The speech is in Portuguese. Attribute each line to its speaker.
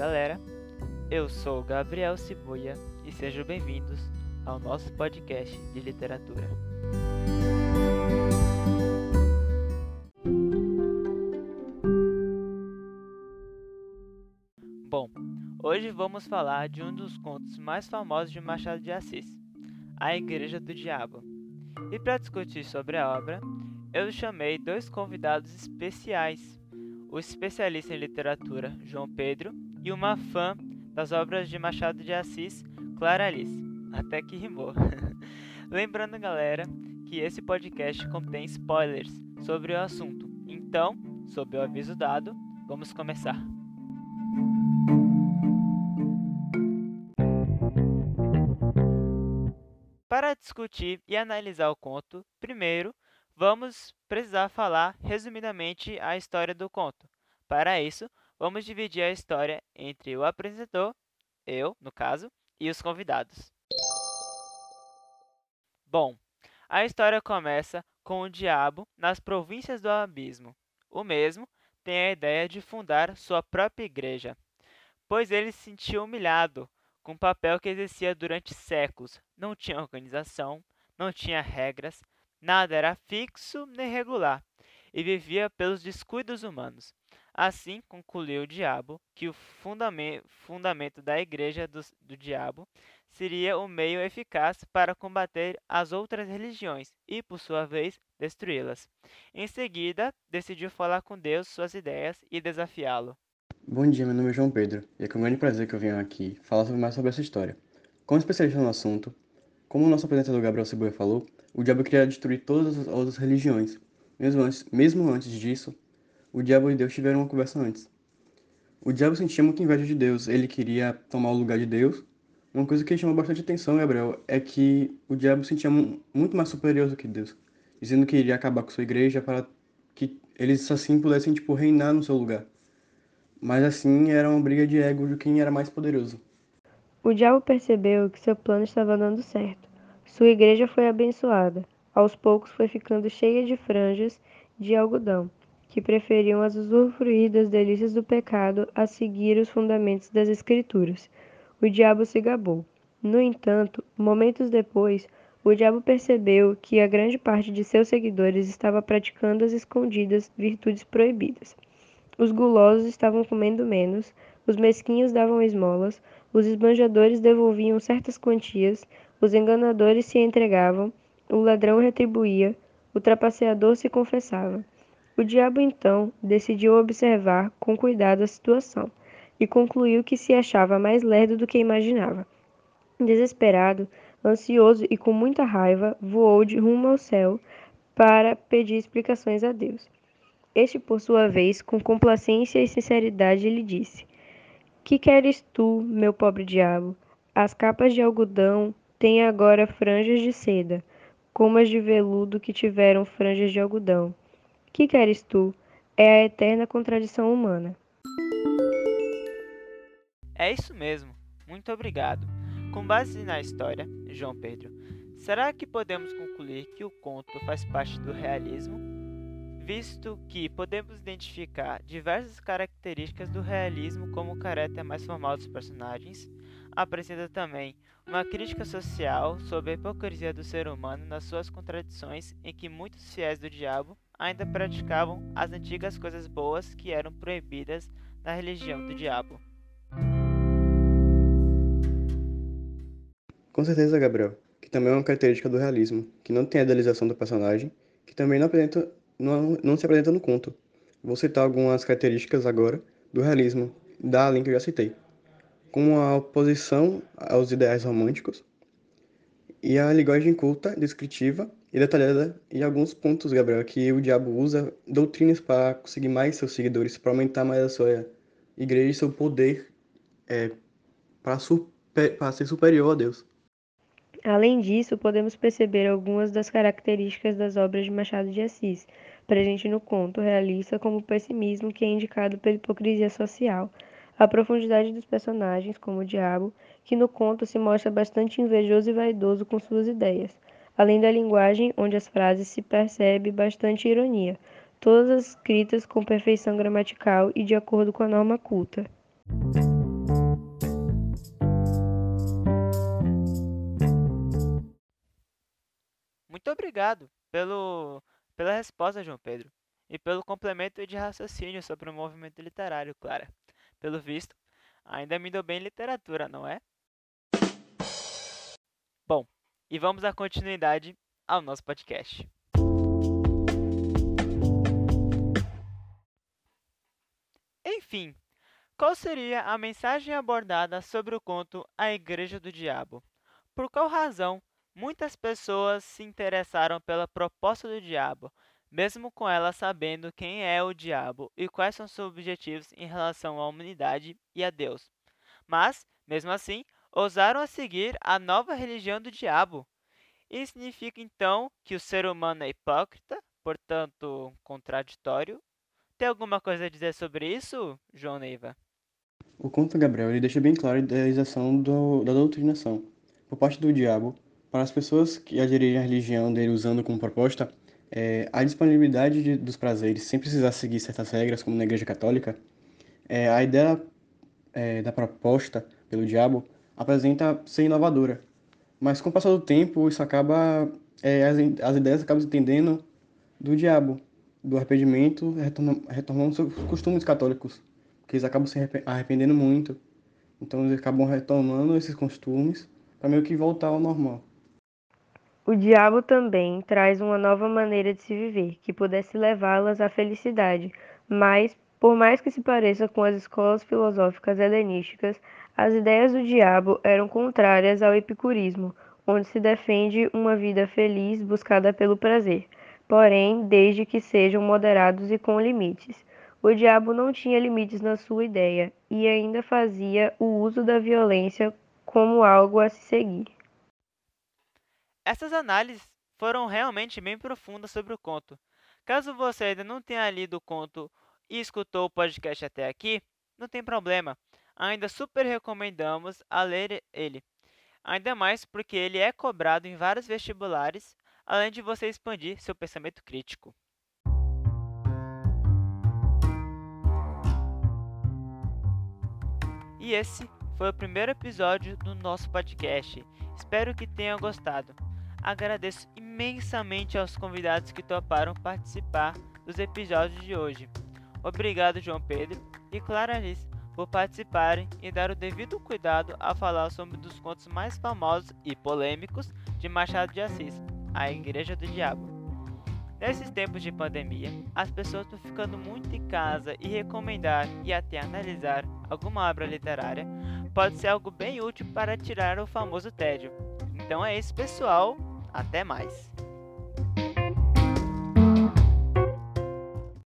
Speaker 1: galera, eu sou Gabriel Cibuia e sejam bem-vindos ao nosso podcast de literatura. Bom, hoje vamos falar de um dos contos mais famosos de Machado de Assis, A Igreja do Diabo. E para discutir sobre a obra, eu chamei dois convidados especiais o especialista em literatura João Pedro e uma fã das obras de Machado de Assis, Clara Alice. Até que rimou. Lembrando, galera, que esse podcast contém spoilers sobre o assunto. Então, sob o aviso dado, vamos começar. Para discutir e analisar o conto, primeiro vamos precisar falar resumidamente a história do conto. Para isso, vamos dividir a história entre o apresentador, eu, no caso, e os convidados. Bom, a história começa com o diabo nas províncias do abismo. O mesmo tem a ideia de fundar sua própria igreja, pois ele se sentia humilhado com o papel que exercia durante séculos. Não tinha organização, não tinha regras, Nada era fixo nem regular, e vivia pelos descuidos humanos. Assim concluiu o diabo que o fundamento da igreja do, do diabo seria o meio eficaz para combater as outras religiões e, por sua vez, destruí-las. Em seguida, decidiu falar com Deus suas ideias e desafiá-lo.
Speaker 2: Bom dia, meu nome é João Pedro e é com grande prazer que eu venho aqui falar mais sobre essa história. Como especialista no assunto, como o nosso apresentador Gabriel Ceboia falou, o diabo queria destruir todas as outras religiões. Mesmo antes, mesmo antes disso, o diabo e Deus tiveram uma conversa antes. O diabo sentia muita inveja de Deus, ele queria tomar o lugar de Deus. Uma coisa que chamou bastante atenção, Gabriel, é que o diabo sentia muito mais superior do que Deus, dizendo que iria acabar com sua igreja para que eles assim pudessem tipo reinar no seu lugar. Mas assim era uma briga de ego de quem era mais poderoso.
Speaker 3: O diabo percebeu que seu plano estava dando certo. Sua igreja foi abençoada. Aos poucos foi ficando cheia de franjas de algodão, que preferiam as usufruir das delícias do pecado a seguir os fundamentos das Escrituras. O diabo se gabou. No entanto, momentos depois, o diabo percebeu que a grande parte de seus seguidores estava praticando as escondidas virtudes proibidas. Os gulosos estavam comendo menos, os mesquinhos davam esmolas, os esbanjadores devolviam certas quantias, os enganadores se entregavam, o ladrão retribuía, o trapaceador se confessava. O diabo então decidiu observar com cuidado a situação e concluiu que se achava mais lerdo do que imaginava. Desesperado, ansioso e com muita raiva, voou de rumo ao céu para pedir explicações a Deus. Este, por sua vez, com complacência e sinceridade, lhe disse: Que queres tu, meu pobre diabo? As capas de algodão têm agora franjas de seda, como as de veludo que tiveram franjas de algodão. Que queres tu? É a eterna contradição humana.
Speaker 1: É isso mesmo. Muito obrigado. Com base na história, João Pedro, será que podemos concluir que o conto faz parte do realismo? Visto que podemos identificar diversas características do realismo como o caráter mais formal dos personagens, apresenta também uma crítica social sobre a hipocrisia do ser humano nas suas contradições em que muitos fiéis do diabo ainda praticavam as antigas coisas boas que eram proibidas na religião do diabo.
Speaker 2: Com certeza, Gabriel, que também é uma característica do realismo, que não tem a idealização do personagem, que também não, apresenta, não, não se apresenta no conto. Vou citar algumas características agora do realismo, da além que eu já citei como a oposição aos ideais românticos e a linguagem culta, descritiva e detalhada e alguns pontos, Gabriel, que o diabo usa doutrinas para conseguir mais seus seguidores, para aumentar mais a sua igreja e seu poder é, para, super, ser superior a Deus.
Speaker 3: Além disso, podemos perceber algumas das características das obras de Machado de Assis, presente no conto realista, como o pessimismo que é indicado pela hipocrisia social, a profundidade dos personagens, como o diabo, que no conto se mostra bastante invejoso e vaidoso com suas ideias, além da linguagem, onde as frases se percebe bastante ironia, todas escritas com perfeição gramatical e de acordo com a norma culta.
Speaker 1: Muito obrigado pelo, pela resposta, João Pedro, e pelo complemento de raciocínio sobre o movimento literário, Clara. Pelo visto, ainda me deu bem em literatura, não é? Bom, e vamos dar continuidade ao nosso podcast. Enfim, qual seria a mensagem abordada sobre o conto A Igreja do Diabo? Por qual razão muitas pessoas se interessaram pela proposta do diabo, mesmo com elas sabendo quem é o diabo e quais são seus objetivos em relação à humanidade e a Deus? Mas, mesmo assim, ousaram a seguir a nova religião do diabo. Isso significa então que o ser humano é hipócrita, portanto contraditório. Tem alguma coisa a dizer sobre isso, João Neiva?
Speaker 2: O conto Gabriel ele deixa bem claro a idealização do, da doutrinação por parte do diabo para as pessoas que aderirem à religião dele usando como proposta é, a disponibilidade de, dos prazeres sem precisar seguir certas regras como na igreja católica é, a ideia é, da proposta pelo diabo apresenta ser inovadora mas com o passar do tempo isso acaba é, as, as ideias acabam se entendendo do diabo do arrependimento retornando, retornando seus costumes católicos que eles acabam se arrependendo muito. Então eles acabam retomando esses costumes para meio que voltar ao normal.
Speaker 3: O diabo também traz uma nova maneira de se viver, que pudesse levá-las à felicidade, mas, por mais que se pareça com as escolas filosóficas helenísticas, as ideias do diabo eram contrárias ao epicurismo, onde se defende uma vida feliz buscada pelo prazer, porém, desde que sejam moderados e com limites. O diabo não tinha limites na sua ideia e ainda fazia o uso da violência como algo a se seguir.
Speaker 1: Essas análises foram realmente bem profundas sobre o conto. Caso você ainda não tenha lido o conto e escutou o podcast até aqui, não tem problema. Ainda super recomendamos a ler ele. Ainda mais porque ele é cobrado em vários vestibulares, além de você expandir seu pensamento crítico. E esse foi o primeiro episódio do nosso podcast. Espero que tenham gostado. Agradeço imensamente aos convidados que toparam participar dos episódios de hoje. Obrigado, João Pedro e Clarice, por participarem e dar o devido cuidado a falar sobre um dos contos mais famosos e polêmicos de Machado de Assis, A Igreja do Diabo. Nesses tempos de pandemia, as pessoas estão ficando muito em casa e recomendar e até analisar alguma obra literária pode ser algo bem útil para tirar o famoso tédio. Então é isso, pessoal. Até mais!